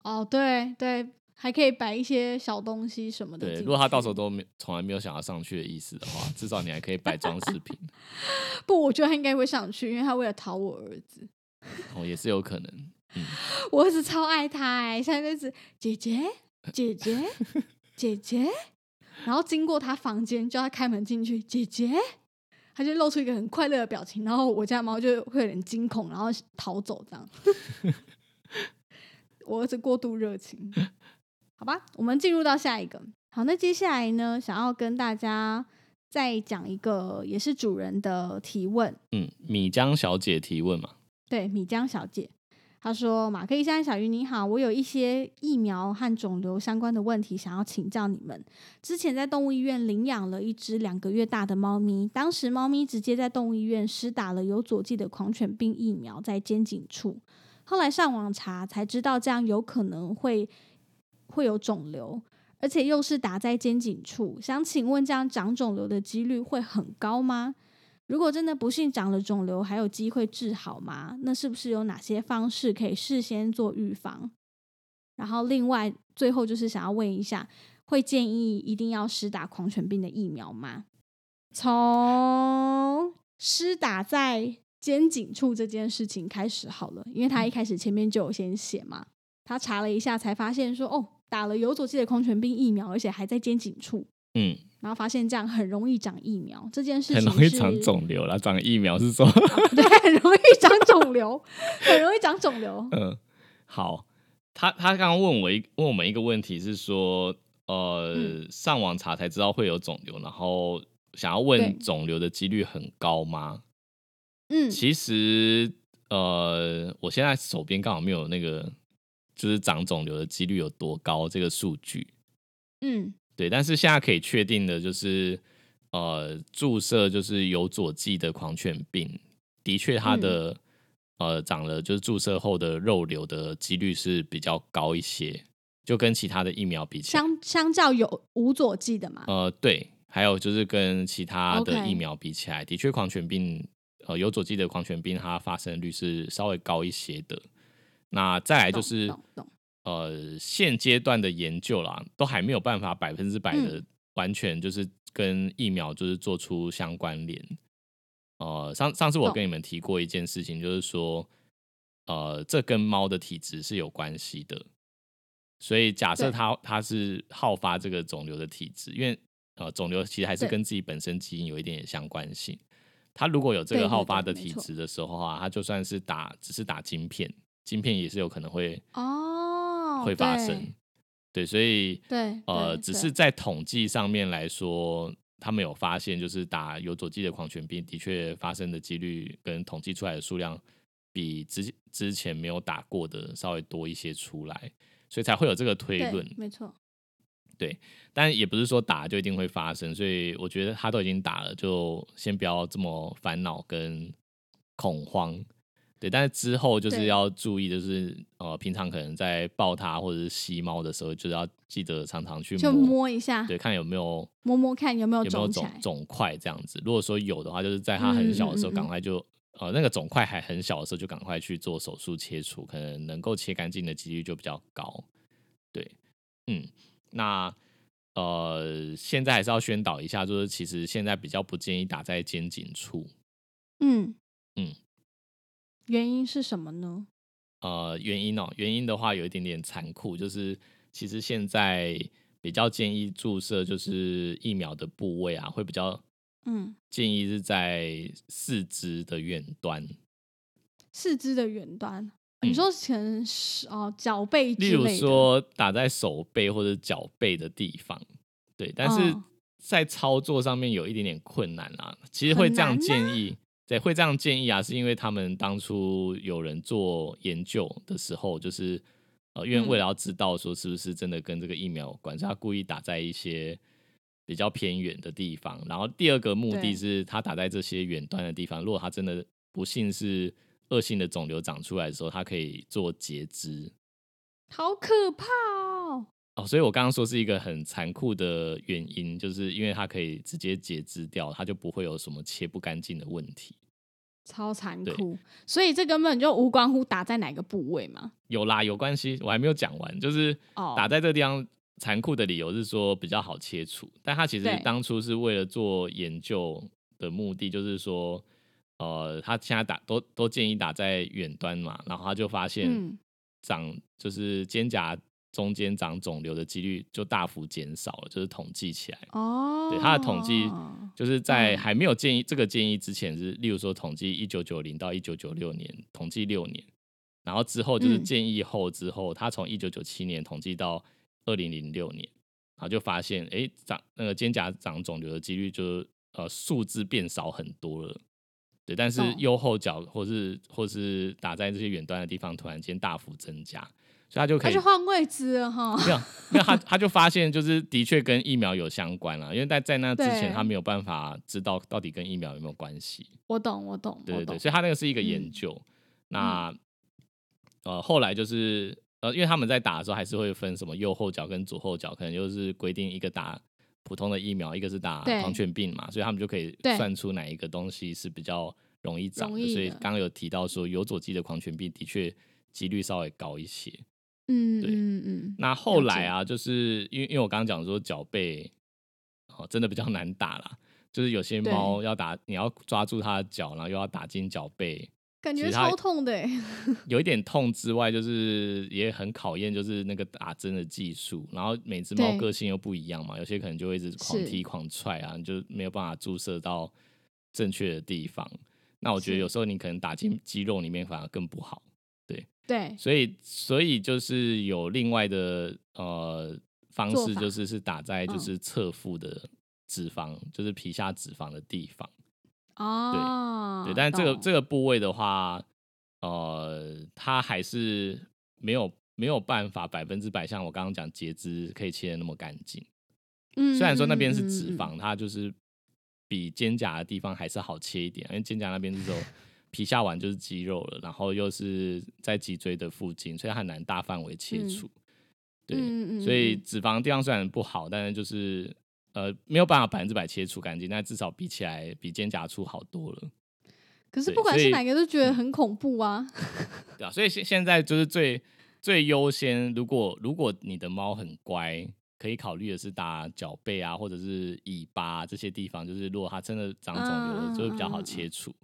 哦，对对，还可以摆一些小东西什么的对，如果他到时候都没从来没有想要上去的意思的话，至少你还可以摆装饰品。[LAUGHS] 不，我觉得他应该会上去，因为他为了讨我儿子，哦，也是有可能。嗯，我儿子超爱他哎、现在就是姐姐姐姐姐姐，然后经过他房间叫他开门进去，姐姐，他就露出一个很快乐的表情，然后我家的猫就会有点惊恐，然后逃走这样。[LAUGHS] 我儿子过度热情，好吧，我们进入到下一个。好，那接下来呢，想要跟大家再讲一个也是主人的提问。嗯，米江小姐提问嘛，对，米江小姐，她说：“马克医生、小鱼你好，我有一些疫苗和肿瘤相关的问题想要请教你们。之前在动物医院领养了一只两个月大的猫咪，当时猫咪直接在动物医院施打了有佐剂的狂犬病疫苗在肩颈处，后来上网查才知道这样有可能会会有肿瘤。”而且又是打在肩颈处，想请问这样长肿瘤的几率会很高吗？如果真的不幸长了肿瘤，还有机会治好吗？那是不是有哪些方式可以事先做预防？然后另外最后就是想要问一下，会建议一定要施打狂犬病的疫苗吗？从施打在肩颈处这件事情开始好了，因为他一开始前面就有先写嘛，他查了一下才发现说，哦，打了有佐剂的狂犬病疫苗，而且还在肩颈处，嗯，然后发现这样很容易长疫苗，这件事很情很容易长肿瘤啦，长疫苗是说，对，很容易长肿瘤，很容易长肿瘤。嗯，好，他他刚刚问我一问我们一个问题是说，呃上网查才知道会有肿瘤，然后想要问肿瘤的几率很高吗？嗯，其实呃，我现在手边刚好没有那个就是长肿瘤的几率有多高这个数据。嗯，对，但是现在可以确定的就是，呃，注射就是有佐剂的狂犬病，的确它的呃长了就是注射后的肉瘤的几率是比较高一些，就跟其他的疫苗比起来，相相较有无佐剂的嘛。呃，对，还有就是跟其他的疫苗比起来，的确狂犬病呃有佐剂的狂犬病它发生率是稍微高一些的。那再来就是呃现阶段的研究啦，都还没有办法百分之百的完全就是跟疫苗就是做出相关联。呃，上上次我跟你们提过一件事情，就是说呃这跟猫的体质是有关系的。所以假设它它是好发这个肿瘤的体质，因为呃肿瘤其实还是跟自己本身基因有一点点相关性。它如果有这个好发的体质的时候啊，它就算是打只是打晶片，晶片也是有可能会哦会发生。对，所以对呃只是在统计上面来说，他们有发现就是打有佐剂的狂犬病的确发生的几率跟统计出来的数量比之之前没有打过的稍微多一些出来。所以才会有这个推论，没错。对，但也不是说打就一定会发生，所以我觉得他都已经打了，就先不要这么烦恼跟恐慌。对，但是之后就是要注意，就是呃，平常可能在抱它或者是吸猫的时候，就是要记得常常去就摸一下，对，看有没有摸摸看有没有有没有肿肿块这样子。如果说有的话，就是在它很小的时候，赶快就。呃，那个肿块还很小的时候，就赶快去做手术切除，可能能够切干净的几率就比较高。对，嗯，那呃，现在还是要宣导一下，就是其实现在比较不建议打在肩颈处。嗯嗯，原因是什么呢？呃，原因哦，原因的话有一点点残酷，就是其实现在比较建议注射就是疫苗的部位啊，会比较。嗯，建议是在四肢的远端，四肢的远端。你说可能是哦脚背，例如说打在手背或者脚背的地方，对。但是在操作上面有一点点困难啊。其实会这样建议，对，会这样建议啊，是因为他们当初有人做研究的时候，就是呃，因为为了要知道说是不是真的跟这个疫苗有关，所以他故意打在一些。比较偏远的地方，然后第二个目的是他打在这些远端的地方。如果他真的不幸是恶性的肿瘤长出来的时候，他可以做截肢。好可怕哦！哦，所以我刚刚说是一个很残酷的原因，就是因为它可以直接截肢掉，它就不会有什么切不干净的问题。超残酷，所以这根本就无关乎打在哪个部位嘛？有啦，有关系，我还没有讲完，就是打在这个地方。残酷的理由是说比较好切除，但他其实当初是为了做研究的目的，就是说，呃，他现在打都都建议打在远端嘛，然后他就发现长就是肩胛中间长肿瘤的几率就大幅减少了，就是统计起来哦，对他的统计就是在还没有建议这个建议之前是，例如说统计一九九零到一九九六年统计六年，然后之后就是建议后之后，他从一九九七年统计到。二零零六年，然后就发现，哎，长那个肩胛长肿瘤的几率就呃数字变少很多了，对，但是右后脚或是或是打在这些远端的地方，突然间大幅增加，所以他就可以换位置了哈。[LAUGHS] 没有，没有，他他就发现就是的确跟疫苗有相关了，因为在在那之前他没有办法知道到底跟疫苗有没有关系。我懂，我懂，对对对，所以他那个是一个研究。那呃后来就是。呃，因为他们在打的时候还是会分什么右后脚跟左后脚，可能就是规定一个打普通的疫苗，一个是打狂犬病嘛，所以他们就可以算出哪一个东西是比较容易长的。所以刚刚有提到说有佐剂的狂犬病的确几率稍微高一些。嗯，对，嗯嗯。那后来啊，就是因为因为我刚刚讲说脚背哦真的比较难打啦，就是有些猫要打，你要抓住它的脚，然后又要打进脚背。感觉超痛的，[LAUGHS] 有一点痛之外，就是也很考验，就是那个打针的技术。然后每只猫个性又不一样嘛，有些可能就会一直狂踢狂踹啊，你就没有办法注射到正确的地方。那我觉得有时候你可能打进肌肉里面反而更不好。对对，所以所以就是有另外的呃方式就是是打在就嗯是侧腹的脂肪，就是皮下脂肪的地方。哦，对，但是这个懂这个部位的话，呃，它还是没有没有办法百分之百像我刚刚讲截肢可以切的那么干净。嗯虽然说那边是嗯嗯嗯嗯脂肪，它就是比肩胛的地方还是好切一点，因为肩胛那边是走 [LAUGHS] 皮下完就是肌肉了，然后又是在脊椎的附近，所以它很难大范围切嗯除。对，所以嗯脂肪的地方虽然不好，但是就是呃没有办法百分之百切除干净，但至少比起来比肩胛处好多了。可是不管是哪个都觉得嗯很恐怖啊。[LAUGHS] 对啊，所以现现在就是最最优先，如果如果你的猫很乖，可以考虑的是打脚背啊，或者是尾巴、这些地方，就是如果它真的长肿瘤了，就会比较好切除。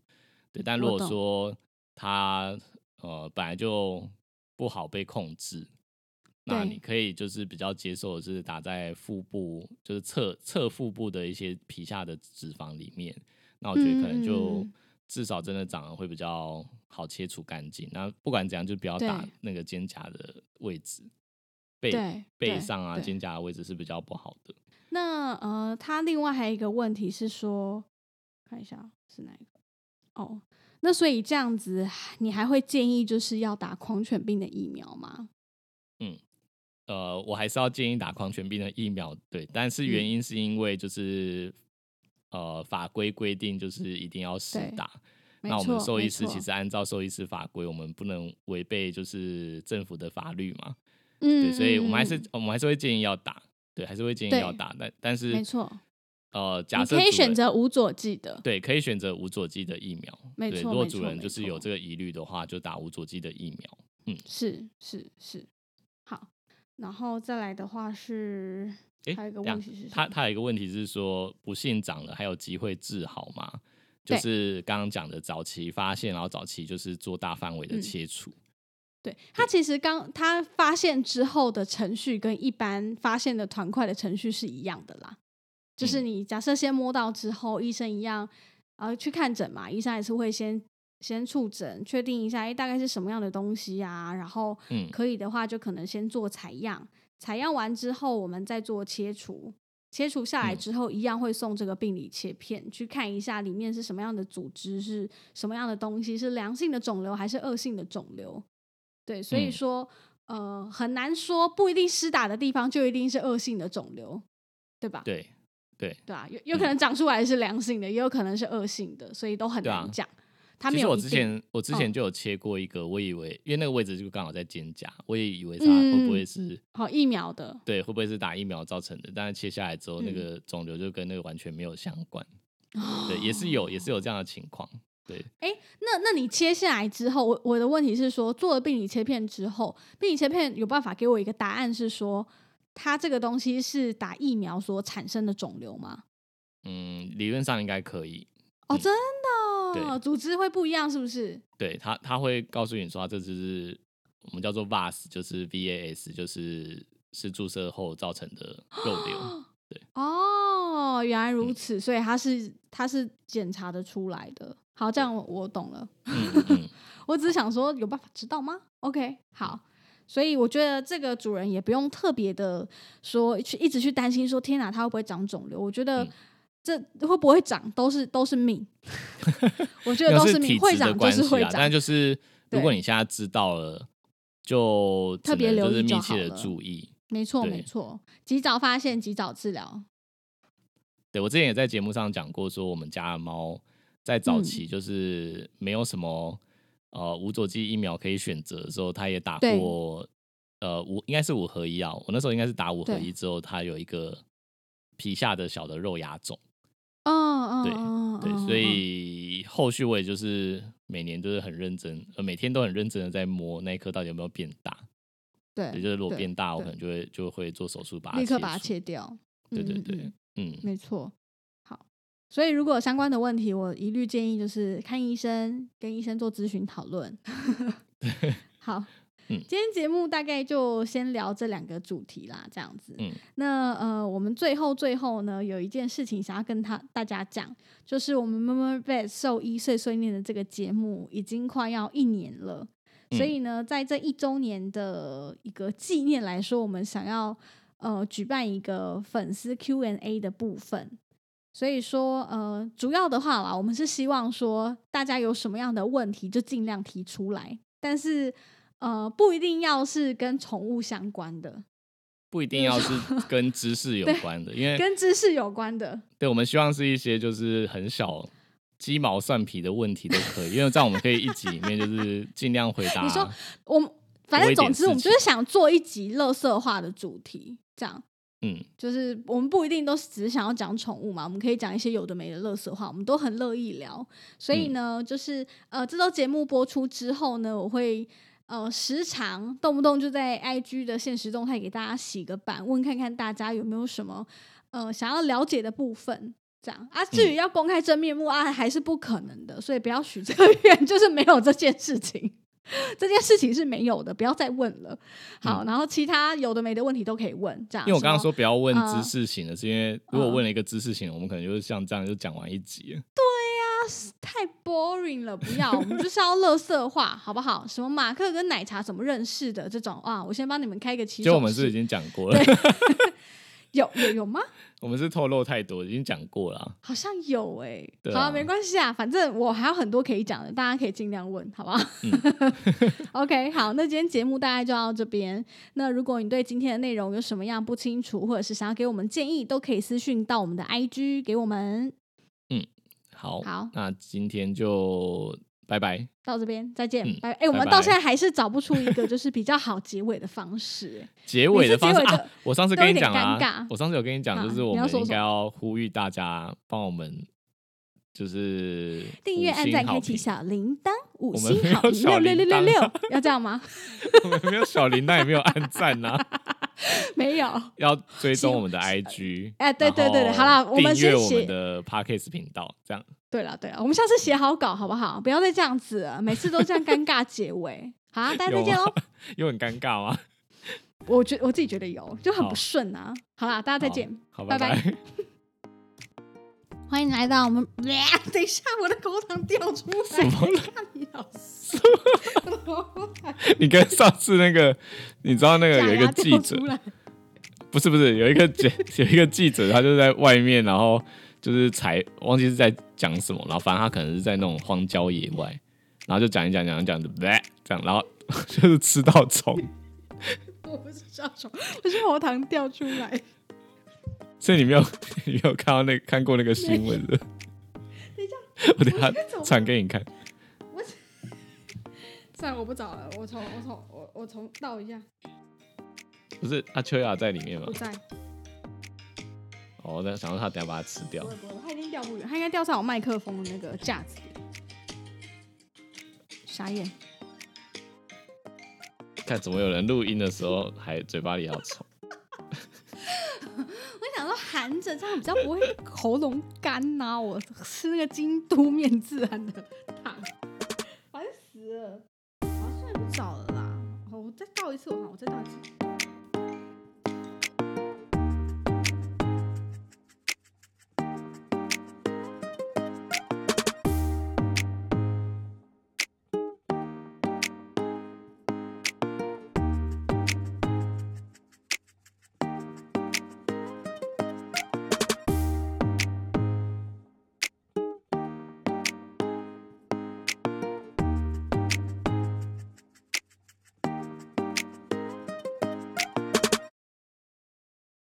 对，但如果说它呃本来就不好被控制，那你可以就是比较接受的是打在腹部，就是侧侧腹部的一些皮下的脂肪里面。那我觉得可能嗯嗯就嗯至少真的长得会比较好切除干净。那不管怎样，就不要打那个肩胛的位置，背背上啊肩胛的位置是比较不好的。那呃，他另外还有一个问题是说，看一下是哪一个？哦，那所以这样子，你还会建议就是要打狂犬病的疫苗吗？呃，我还是要建议打狂犬病的疫苗，对，但是原嗯因是因为就是、呃法规规定就是一定要实打。那我们错兽医师其实按照兽医师法规，我们不能违背就是政府的法律嘛，嗯，对，所以我们还是嗯我们还是会建议要打，对，还是会建议要打，但但是没错，呃，假设可以选择无佐剂的，对，可以选择无佐剂的疫苗。对，没错如果主人就是有这个疑虑的话，就打无佐剂的疫苗。嗯是是是，好，然后再来的话是，诶还有一个问题是他他有一个问题是说，不幸长了还有机会治好吗？就是刚刚讲的早期发现，然后早期就是做大范围的嗯。切除。对他其实刚他发现之后的程序跟一般发现的团块的程序是一样的啦，就是嗯。你假设先摸到之后，医生一样呃去看诊嘛，医生还是会先先触诊，确定一下，哎，大概是什么样的东西啊，然后嗯可以的话就可能先做采样，采样完之后我们再做切除。切除下来嗯之后，一样会送这个病理切片去看一下里面是什么样的组织，是什么样的东西，是良性的肿瘤还是恶性的肿瘤。对，所以嗯说，呃，很难说，不一定施打的地方就一定是恶性的肿瘤，对吧？对对，对啊，有有可能长出来是良性的，也有可能是恶性的，所以都很难讲。它其实我之前我之前嗯就有切过一个，我以为因为那个位置就刚好在肩胛，我也以为它嗯会不会是、好疫苗的，对，会不会是打疫苗造成的？但是切下来之后，那嗯个肿瘤就跟那个完全没有相关。[LAUGHS] 哦对，也是有也是有这样的情况。对，哎那那你切下来之后，我我的问题是说，做了病理切片之后，病理切片有办法给我一个答案，是说它这个东西是打疫苗所产生的肿瘤吗？嗯，理论上应该可以。哦，嗯真的哦，对组织会不一样，是不是？对他他会告诉你说，这只是我们叫做 VAS，就是 VAS，就是是注射后造成的肉瘤。哦，原来如嗯此，所以它是它是检查的出来的。好，这样我我懂了。嗯嗯嗯，[LAUGHS] 我只是想说，有办法知道吗？OK，好。所以我觉得这个主人也不用特别的说去一直去担心说，天哪，它会不会长肿瘤？我觉得嗯这会不会长都是都是命，[LAUGHS] 我觉得那都命，是体质的会长就。是会长但。就是如果你现在知道了，就特别就是留意就密切的注意。没错，对没错，及早发现，及早治疗。对我之前也在节目上讲过，说我们家的猫在早嗯期就是没有什么、呃无佐剂疫苗可以选择的时候，它也打对过呃五应该是五合一啊，我那时候应该是打五合一之后，它有一个皮下的小的肉芽肿，嗯嗯，对嗯对，所以后续我也就是每年都是很认真，呃每天都很认真的在摸那一颗到底有没有变大，对，也就是如果变大，我可能就会就会做手术把它立刻把它切掉。对对对，嗯没错。好，所以如果有相关的问题，我一律建议就是看医生，跟医生做咨询讨论。[LAUGHS] 好，嗯今天节目大概就先聊这两个主题啦，这样子。嗯那呃，我们最后最后呢，有一件事情想要跟他大家讲，就是我们 Murmur Vet 兽医碎碎念的这个节目已经快要一年了。所嗯以呢，在这一周年的一个纪念来说，我们想要呃举办一个粉丝 Q&A 的部分。所以说，呃，主要的话啦，我们是希望说大家有什么样的问题就尽量提出来，但是呃，不一定要是跟宠物相关的，不一定要是跟知识有关的，因为跟知识有关的。对，我们希望是一些就是很小鸡毛蒜皮的问题都可以，因为这样我们可以一集里面就是尽量回答。你说我们反正总之我们就是想做一集乐色化的主题，这样。嗯，就是我们不一定都是只是想要讲宠物嘛，我们可以讲一些有的没的乐色话，我们都很乐意聊。所以呢，就是呃，这周节目播出之后呢，我会呃时常动不动就在 IG 的现实动态给大家洗个版，问看看大家有没有什么呃想要了解的部分，这样啊。至于要公开真面目啊，还是不可能的，所以不要许这个愿，[LAUGHS] 就是没有这件事情。这件事情是没有的，不要再问了。好，然后其他有的没的问题都可以问，这样。因为我刚刚说不要问知识型的，是因为如果问了一个知识型，我们可能就是像这样就讲完一集。太 boring 了，不要，我们就是要乐色化，好不好？什么马克跟奶茶怎么认识的这种啊？我先帮你们开个起手。就我们是已经讲过了。[LAUGHS] 有有有吗？我们是透露太多，已经讲过了。好像有哎，好，没关系啊，反正我还有很多可以讲的，大家可以尽量问，好不好？OK，好，那今天节目大概就到这边。那如果你对今天的内容有什么样不清楚，或者是想要给我们建议，都可以私讯到我们的 IG 给我们。嗯，好，好，那今天就。拜拜，到这边再见。拜拜哎，我们到现在还是找不出一个就是比较好结尾的方式。结尾的方式啊，我上次跟你讲啊，我上次有跟你讲，就是我们应该要呼吁大家帮我们，就是订阅、按赞、开启小铃铛、五星好评六六六六六，要这样吗？[LAUGHS] 我们没有小铃铛，也没有按赞呐，[LAUGHS] 没有。要追踪我们的 IG，哎，对对对对，好了，我们订阅我们的 Parkes 频道，这样。对了对了，我们下次写好稿好不好？不要再这样子了，每次都这样尴尬结尾。[LAUGHS] 好，大家再见喽。有很尴尬吗？我觉我自己觉得有，就很不顺啊。好啦，大家再见，拜拜。欢迎来到我们。[LAUGHS] 等一下，我的口糖掉出来。什么？你老师。你跟上次那个，你知道那个有一个记者，不是不是，有一个记 [LAUGHS] 有一个记者，他就在外面，然后。就是采忘记是在讲什么，然后反正他可能是在那种荒郊野外，然后就讲一讲讲讲的，这样，然后 [LAUGHS] 就是吃到虫。我不是吃到虫，我是喉糖掉出来。所以你没有 [LAUGHS] 你没有看到那看过那个新闻的？等一下，[LAUGHS] 我等下传给你看。我 [LAUGHS] 算了，我不找了，我从我从我我从倒一下。不是，阿秋雅在里面吗？不在。我在想说他等下把它吃掉。不不，他已经掉不远，他应该掉在我麦克风的那个架子里。傻眼！看怎么有人录音的时候还嘴巴里要臭。我想说含着这样比较不会喉咙干呐。我吃那个京都面自然的糖，烦死了。好啊，算，不早了啦。我再倒一次，我好我再倒一次。